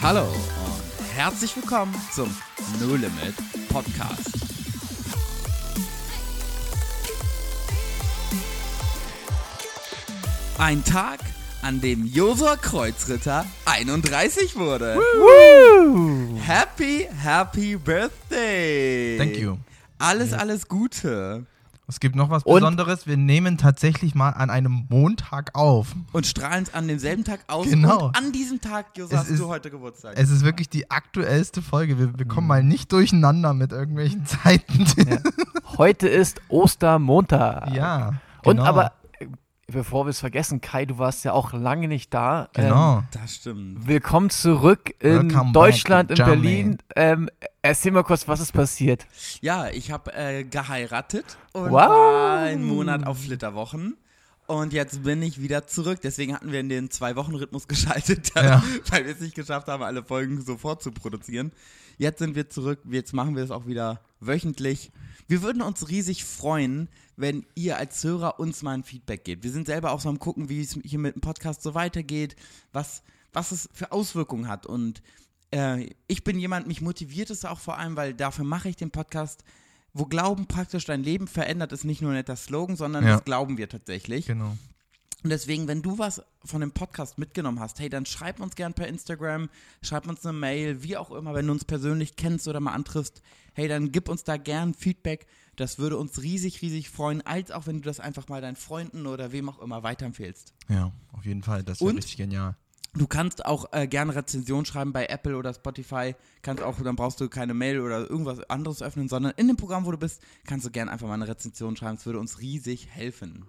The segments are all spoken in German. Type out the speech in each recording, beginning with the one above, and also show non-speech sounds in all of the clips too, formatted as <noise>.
Hallo und herzlich willkommen zum No Limit Podcast. Ein Tag, an dem Josua Kreuzritter 31 wurde. Happy, happy Birthday! Thank you. Alles, alles Gute. Es gibt noch was Und- Besonderes. Wir nehmen tatsächlich mal an einem Montag auf. Und strahlen an demselben Tag aus. Genau. Und an diesem Tag, Es hast ist- du heute Geburtstag. Es ist wirklich die aktuellste Folge. Wir, wir Mhm. kommen mal nicht durcheinander mit irgendwelchen <laughs> Zeiten. Heute ist Ostermontag. Ja. Und genau. aber, äh, bevor wir es vergessen, Kai, du warst ja auch lange nicht da. Genau. das stimmt. Ähm, willkommen zurück in Welcome Deutschland, in Germany. Berlin. Ähm, erzähl mal kurz, was ist passiert? Ja, ich habe äh, geheiratet und Wow. war einen Monat auf Flitterwochen. Und jetzt bin ich wieder zurück. Deswegen hatten wir in den Zwei-Wochen-Rhythmus <laughs> geschaltet, Ja. weil wir es nicht geschafft haben, alle Folgen sofort zu produzieren. Jetzt sind wir zurück. Jetzt machen wir es auch wieder wöchentlich. Wir würden uns riesig freuen, wenn ihr als Hörer uns mal ein Feedback gebt. Wir sind selber auch so am gucken, wie es hier mit dem Podcast so weitergeht, was, was es für Auswirkungen hat. Und äh, ich bin jemand, mich motiviert es auch vor allem, weil dafür mache ich den Podcast, wo Glauben praktisch dein Leben verändert, ist nicht nur ein netter Slogan, sondern Ja. das glauben wir tatsächlich. Genau. Und deswegen, wenn du was von dem Podcast mitgenommen hast, hey, dann schreib uns gern per Instagram, schreib uns eine Mail, wie auch immer, wenn du uns persönlich kennst oder mal antriffst, hey, dann gib uns da gern Feedback. Das würde uns riesig, riesig freuen, als auch wenn du das einfach mal deinen Freunden oder wem auch immer weiterempfehlst. Ja, auf jeden Fall. Das wäre richtig genial. Du kannst auch äh, gerne Rezension schreiben bei Apple oder Spotify. Kannst auch, dann brauchst du keine Mail oder irgendwas anderes öffnen, sondern in dem Programm, wo du bist, kannst du gerne einfach mal eine Rezension schreiben. Es würde uns riesig helfen.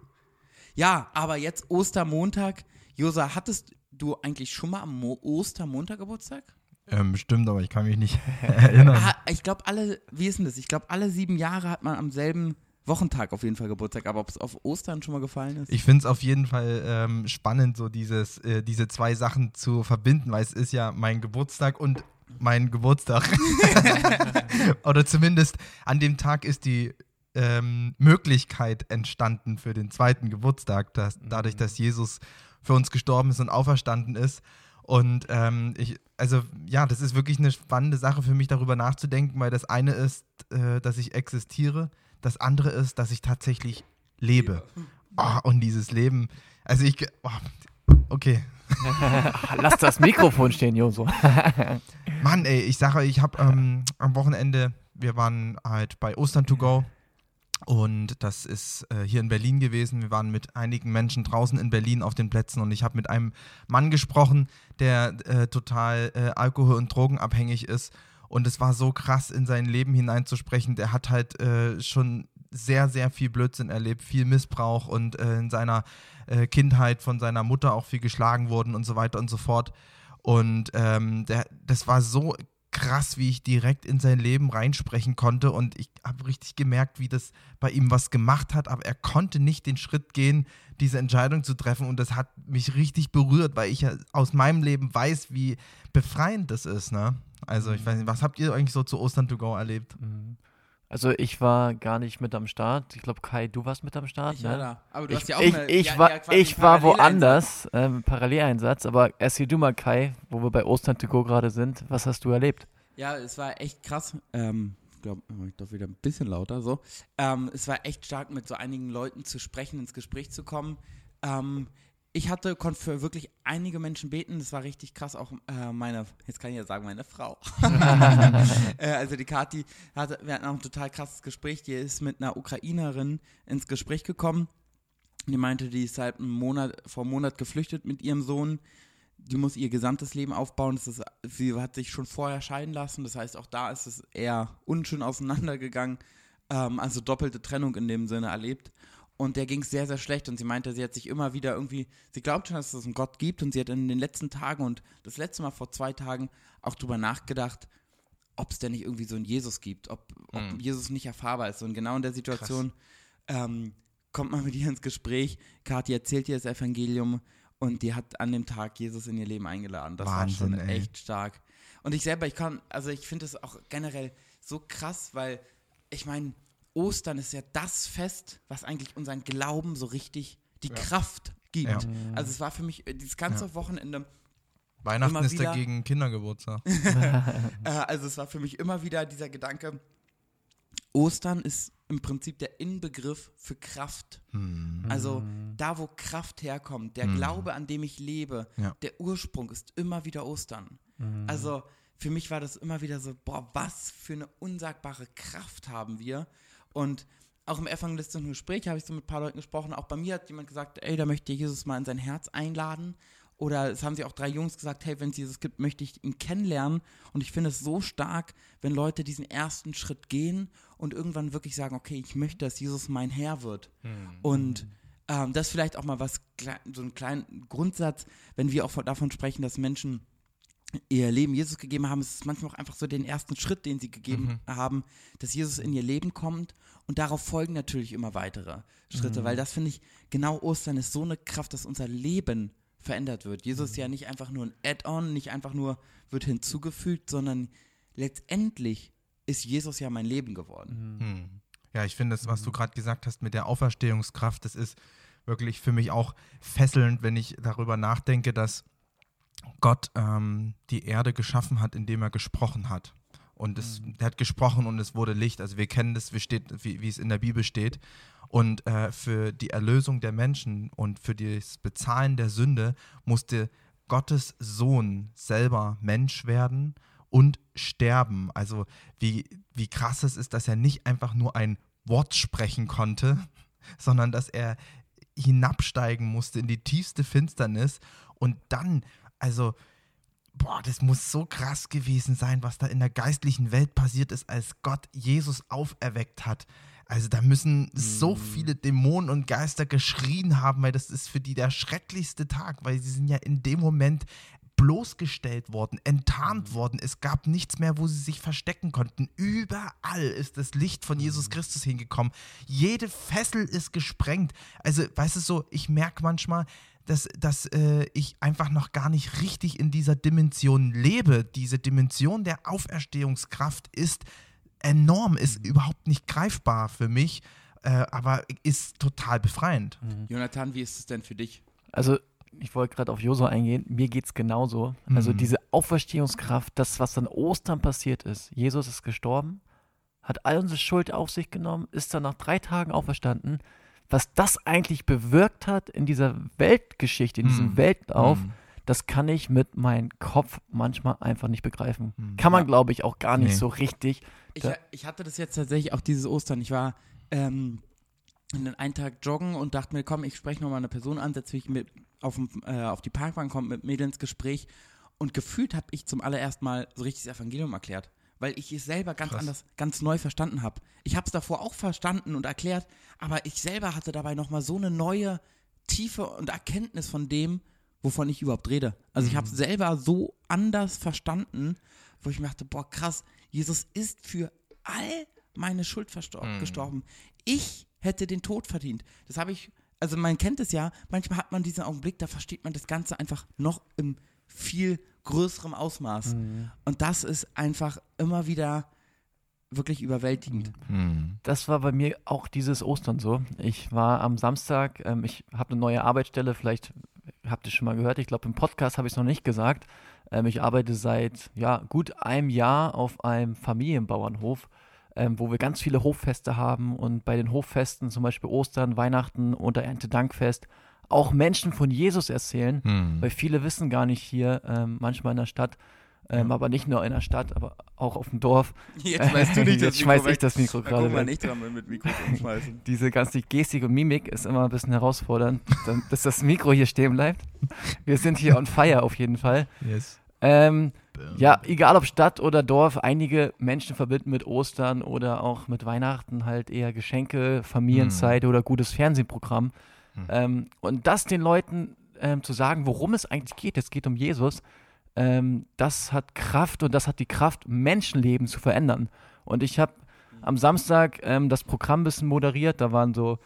Ja, aber jetzt Ostermontag. Josa, hattest du eigentlich schon mal am Mo Ostermontag Geburtstag? Ähm, bestimmt, aber ich kann mich nicht <laughs> erinnern. Ah, ich glaube, alle, wie ist denn das? Ich glaube, alle sieben Jahre hat man am selben Wochentag auf jeden Fall Geburtstag. Aber ob es auf Ostern schon mal gefallen ist? Ich finde es auf jeden Fall ähm, spannend, so dieses, äh, diese zwei Sachen zu verbinden, weil es ist ja mein Geburtstag und mein Geburtstag. <laughs> <laughs> Oder zumindest an dem Tag ist die ähm, Möglichkeit entstanden für den zweiten Geburtstag, dass, dadurch, dass Jesus für uns gestorben ist und auferstanden ist. Und ähm, ich, also ja, das ist wirklich eine spannende Sache für mich, darüber nachzudenken, weil das eine ist, äh, dass ich existiere, das andere ist, dass ich tatsächlich lebe. Oh, und dieses Leben, also ich, ge- oh, okay. <laughs> Lass das Mikrofon stehen, Joso. Mann, ey, ich sage, ich habe ähm, am Wochenende, wir waren halt bei Ostern to go und das ist äh, hier in Berlin gewesen. Wir waren mit einigen Menschen draußen in Berlin auf den Plätzen und ich habe mit einem Mann gesprochen, der äh, total äh, alkohol- und drogenabhängig ist und es war so krass, in sein Leben hineinzusprechen. Der hat halt äh, schon sehr, sehr viel Blödsinn erlebt, viel Missbrauch und äh, in seiner äh, Kindheit von seiner Mutter auch viel geschlagen worden und so weiter und so fort. Und ähm, der, das war so krass, wie ich direkt in sein Leben reinsprechen konnte. Und ich habe richtig gemerkt, wie das bei ihm was gemacht hat. Aber er konnte nicht den Schritt gehen, diese Entscheidung zu treffen. Und das hat mich richtig berührt, weil ich ja aus meinem Leben weiß, wie befreiend das ist. Ne? Also ich weiß nicht, was habt ihr eigentlich so zu Ostern to go erlebt? Also ich war gar nicht mit am Start. Ich glaube, Kai, du warst mit am Start. Ich ne? war da. Aber du ich, hast ja auch ich, eine- ich ja, war, ja, ich war woanders, ähm, Paralleleinsatz, aber erzähl du mal, Kai, wo wir bei Ostern to go gerade sind, was hast du erlebt? Ja, es war echt krass. Ähm, ich glaube, ich darf wieder ein bisschen lauter so. Ähm, es war echt stark, mit so einigen Leuten zu sprechen, ins Gespräch zu kommen. Ähm, ich hatte, konnte für wirklich einige Menschen beten. Das war richtig krass. Auch äh, meine, jetzt kann ich ja sagen, meine Frau. <laughs> äh, also die Kathi, hatte, wir hatten auch ein total krasses Gespräch. Die ist mit einer Ukrainerin ins Gespräch gekommen. Die meinte, die ist seit einem Monat, vor einem Monat geflüchtet mit ihrem Sohn die muss ihr gesamtes Leben aufbauen. Das ist, sie hat sich schon vorher scheiden lassen. Das heißt, auch da ist es eher unschön auseinandergegangen. Ähm, also doppelte Trennung in dem Sinne erlebt. Und der ging es sehr, sehr schlecht. Und sie meinte, sie hat sich immer wieder irgendwie, sie glaubt schon, dass es einen Gott gibt. Und sie hat in den letzten Tagen und das letzte Mal vor zwei Tagen auch drüber nachgedacht, ob es denn nicht irgendwie so einen Jesus gibt, ob, ob Mhm. Jesus nicht erfahrbar ist. Und genau in der Situation ähm, kommt man mit ihr ins Gespräch. Kathi erzählt ihr das Evangelium und die hat an dem Tag Jesus in ihr Leben eingeladen. Das Wahnsinn, war schon ey. echt stark. Und ich selber, ich kann, also ich finde es auch generell so krass, weil ich meine, Ostern ist ja das Fest, was eigentlich unseren Glauben so richtig die Kraft gibt. Ja. Also es war für mich äh, dieses ganze Wochenende Weihnachten immer ist wieder- dagegen Kindergeburtstag. <laughs> <laughs> Äh, also es war für mich immer wieder dieser Gedanke, Ostern ist im Prinzip der Inbegriff für Kraft. Hm. Also da, wo Kraft herkommt, der Mhm. Glaube, an dem ich lebe, Ja. der Ursprung ist immer wieder Ostern. Also für mich war das immer wieder so, boah, was für eine unsagbare Kraft haben wir. Und auch im evangelistischen Gespräch habe ich so mit ein paar Leuten gesprochen. Auch bei mir hat jemand gesagt, ey, da möchte ich Jesus mal in sein Herz einladen. Oder es haben sie auch drei Jungs gesagt, hey, wenn es Jesus gibt, möchte ich ihn kennenlernen. Und ich finde es so stark, wenn Leute diesen ersten Schritt gehen und irgendwann wirklich sagen, okay, ich möchte, dass Jesus mein Herr wird. Und ähm, das ist vielleicht auch mal was, so ein kleiner Grundsatz, wenn wir auch von, davon sprechen, dass Menschen ihr Leben Jesus gegeben haben, ist es manchmal auch einfach so den ersten Schritt, den sie gegeben haben, dass Jesus in ihr Leben kommt und darauf folgen natürlich immer weitere Schritte, weil das finde ich, genau Ostern ist so eine Kraft, dass unser Leben verändert wird. Jesus ist ja nicht einfach nur ein Add-on, nicht einfach nur wird hinzugefügt, sondern letztendlich ist Jesus ja mein Leben geworden. Hm. Ja, ich finde das, was du gerade gesagt hast mit der Auferstehungskraft, das ist wirklich für mich auch fesselnd, wenn ich darüber nachdenke, dass Gott ähm, die Erde geschaffen hat, indem er gesprochen hat. Und es, er hat gesprochen und es wurde Licht. Also wir kennen das, wie, steht, wie, wie es in der Bibel steht. Und äh, für die Erlösung der Menschen und für das Bezahlen der Sünde musste Gottes Sohn selber Mensch werden und sterben. Also wie, wie krass es ist, dass er nicht einfach nur ein Wort sprechen konnte, <laughs> sondern dass er hinabsteigen musste in die tiefste Finsternis und dann, also, boah, das muss so krass gewesen sein, was da in der geistlichen Welt passiert ist, als Gott Jesus auferweckt hat. Also da müssen so viele Dämonen und Geister geschrien haben, weil das ist für die der schrecklichste Tag, weil sie sind ja in dem Moment bloßgestellt worden, enttarnt worden. Es gab nichts mehr, wo sie sich verstecken konnten. Überall ist das Licht von Jesus Christus hingekommen. Jede Fessel ist gesprengt. Also, weißt du so, ich merke manchmal, dass, dass äh, ich einfach noch gar nicht richtig in dieser Dimension lebe. Diese Dimension der Auferstehungskraft ist enorm, ist überhaupt nicht greifbar für mich, äh, aber ist total befreiend. Jonathan, wie ist es denn für dich? Also, ich wollte gerade auf Josua eingehen. Mir geht es genauso. Also, Mhm. diese Auferstehungskraft, das, was an Ostern passiert ist. Jesus ist gestorben, hat all unsere Schuld auf sich genommen, ist dann nach drei Tagen auferstanden. Was das eigentlich bewirkt hat in dieser Weltgeschichte, in diesem Mhm. Weltlauf, Mhm. das kann ich mit meinem Kopf manchmal einfach nicht begreifen. Mhm. Kann man, Ja. glaube ich, auch gar nicht Nee. so richtig. Ich, Da- ich hatte das jetzt tatsächlich auch dieses Ostern. Ich war ähm, einen Tag joggen und dachte mir, komm, ich spreche nochmal eine Person an, setze mich mit auf, äh, auf die Parkbank, kommt mit Mädels ins Gespräch und gefühlt habe ich zum allerersten Mal so richtig das Evangelium erklärt, weil ich es selber ganz Krass. anders, ganz neu verstanden habe. Ich habe es davor auch verstanden und erklärt, aber ich selber hatte dabei nochmal so eine neue Tiefe und Erkenntnis von dem, wovon ich überhaupt rede. Also ich habe es selber so anders verstanden, wo ich mir dachte, boah, krass, Jesus ist für all meine Schuld Mhm. gestorben. Ich hätte den Tod verdient. Das habe ich, also man kennt es ja, manchmal hat man diesen Augenblick, da versteht man das Ganze einfach noch im viel größerem Ausmaß. Und das ist einfach immer wieder wirklich überwältigend. Mhm. Das war bei mir auch dieses Ostern so. Ich war am Samstag, ähm, ich habe eine neue Arbeitsstelle, vielleicht habt ihr schon mal gehört, ich glaube im Podcast habe ich es noch nicht gesagt. Ähm, ich arbeite seit ja, gut einem Jahr auf einem Familienbauernhof, ähm, wo wir ganz viele Hoffeste haben und bei den Hoffesten, zum Beispiel Ostern, Weihnachten oder Erntedankfest, auch Menschen von Jesus erzählen, Mhm. weil viele wissen gar nicht hier, ähm, manchmal in der Stadt, ähm, aber nicht nur in der Stadt, aber auch auf dem Dorf, Jetzt weißt du <laughs> nicht, Jetzt schmeiß ich das Mikro gerade weg. nicht dran mit Mikro umschmeißen. <laughs> diese ganze Gestik und Mimik ist immer ein bisschen herausfordernd, dass das Mikro hier stehen bleibt. Wir sind hier on fire auf jeden Fall. Yes. Ähm, ja, egal ob Stadt oder Dorf, einige Menschen verbinden mit Ostern oder auch mit Weihnachten halt eher Geschenke, Familienzeit oder gutes Fernsehprogramm. Hm. Ähm, und das den Leuten ähm, zu sagen, worum es eigentlich geht, es geht um Jesus, ähm, das hat Kraft und das hat die Kraft, Menschenleben zu verändern. Und ich habe am Samstag ähm, das Programm ein bisschen moderiert, da waren so,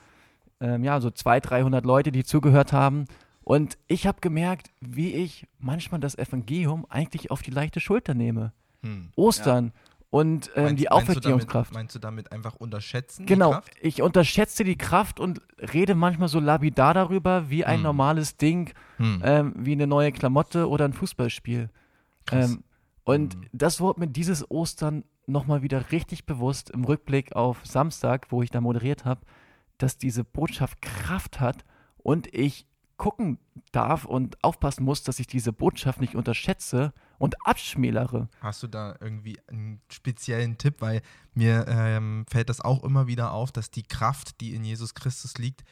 ähm, ja, so 200, 300 Leute, die zugehört haben. Und ich habe gemerkt, wie ich manchmal das Evangelium eigentlich auf die leichte Schulter nehme. Mhm. Ostern. und ähm, Meinst- die Auferstehungskraft. Meinst du damit einfach unterschätzen? Genau, ich unterschätze die Kraft und rede manchmal so lapidar darüber, wie ein Hm. normales Ding, Hm. ähm, wie eine neue Klamotte oder ein Fußballspiel. Ähm, und Hm. das wurde mir dieses Ostern nochmal wieder richtig bewusst im Rückblick auf Samstag, wo ich da moderiert habe, dass diese Botschaft Kraft hat und ich gucken darf und aufpassen muss, dass ich diese Botschaft nicht unterschätze und abschmälere. Hast du da irgendwie einen speziellen Tipp? Weil mir ähm, fällt das auch immer wieder auf, dass die Kraft, die in Jesus Christus liegt,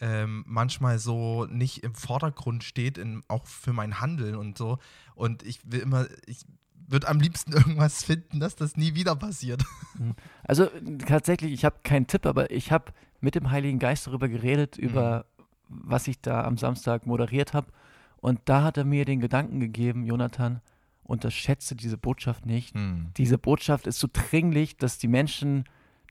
ähm, manchmal so nicht im Vordergrund steht, in, auch für mein Handeln und so. Und ich will immer, ich würde am liebsten <laughs> irgendwas finden, dass das nie wieder passiert. <laughs> Also äh, tatsächlich, ich habe keinen Tipp, aber ich habe mit dem Heiligen Geist darüber geredet, über was ich da am Samstag moderiert habe. Und da hat er mir den Gedanken gegeben, Jonathan, unterschätze diese Botschaft nicht. Diese Botschaft ist so dringlich, dass die Menschen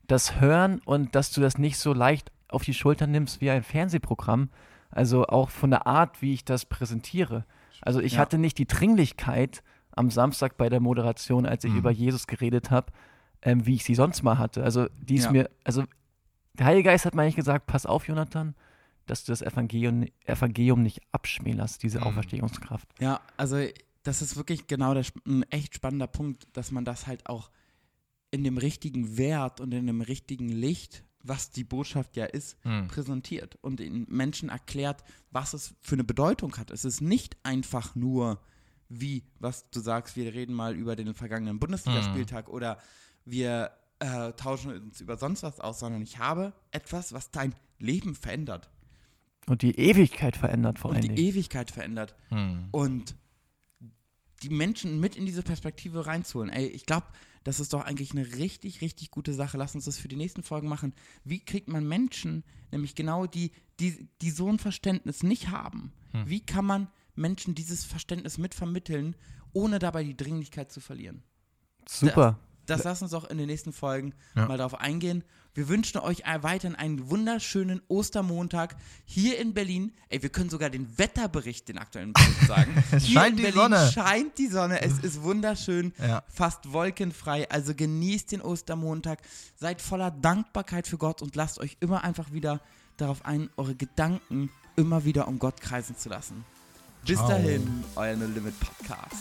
das hören und dass du das nicht so leicht auf die Schulter nimmst wie ein Fernsehprogramm. Also auch von der Art, wie ich das präsentiere. Also ich Ja. hatte nicht die Dringlichkeit am Samstag bei der Moderation, als ich Mhm. über Jesus geredet habe, ähm, wie ich sie sonst mal hatte. Also die ist Ja. mir, also der Heilige Geist hat mir eigentlich gesagt, pass auf, Jonathan, dass du das Evangelium, Evangelium nicht abschmälerst, diese Mhm. Auferstehungskraft. Ja, also das ist wirklich genau der, ein echt spannender Punkt, dass man das halt auch in dem richtigen Wert und in dem richtigen Licht, was die Botschaft ja ist, Hm. präsentiert und den Menschen erklärt, was es für eine Bedeutung hat. Es ist nicht einfach nur wie, was du sagst, wir reden mal über den vergangenen Bundesligaspieltag oder wir äh, tauschen uns über sonst was aus, sondern ich habe etwas, was dein Leben verändert Und die Ewigkeit verändert vor und allen die Dingen. Ewigkeit verändert Hm. und die Menschen mit in diese Perspektive reinzuholen. Ey, ich glaube, das ist doch eigentlich eine richtig, richtig gute Sache. Lass uns das für die nächsten Folgen machen. Wie kriegt man Menschen, nämlich genau die, die, die so ein Verständnis nicht haben? Hm. Wie kann man Menschen dieses Verständnis mitvermitteln, ohne dabei die Dringlichkeit zu verlieren? Super. Das lass uns auch in den nächsten Folgen Ja. mal darauf eingehen. Wir wünschen euch weiterhin einen wunderschönen Ostermontag hier in Berlin. Ey, wir können sogar den Wetterbericht, den aktuellen Bericht sagen. Es <laughs> hier scheint in die Berlin Sonne. scheint die Sonne. Es ist wunderschön, Ja. fast wolkenfrei. Also genießt den Ostermontag. Seid voller Dankbarkeit für Gott und lasst euch immer einfach wieder darauf ein, eure Gedanken immer wieder um Gott kreisen zu lassen. Bis Ciao. dahin, euer No Limit Podcast.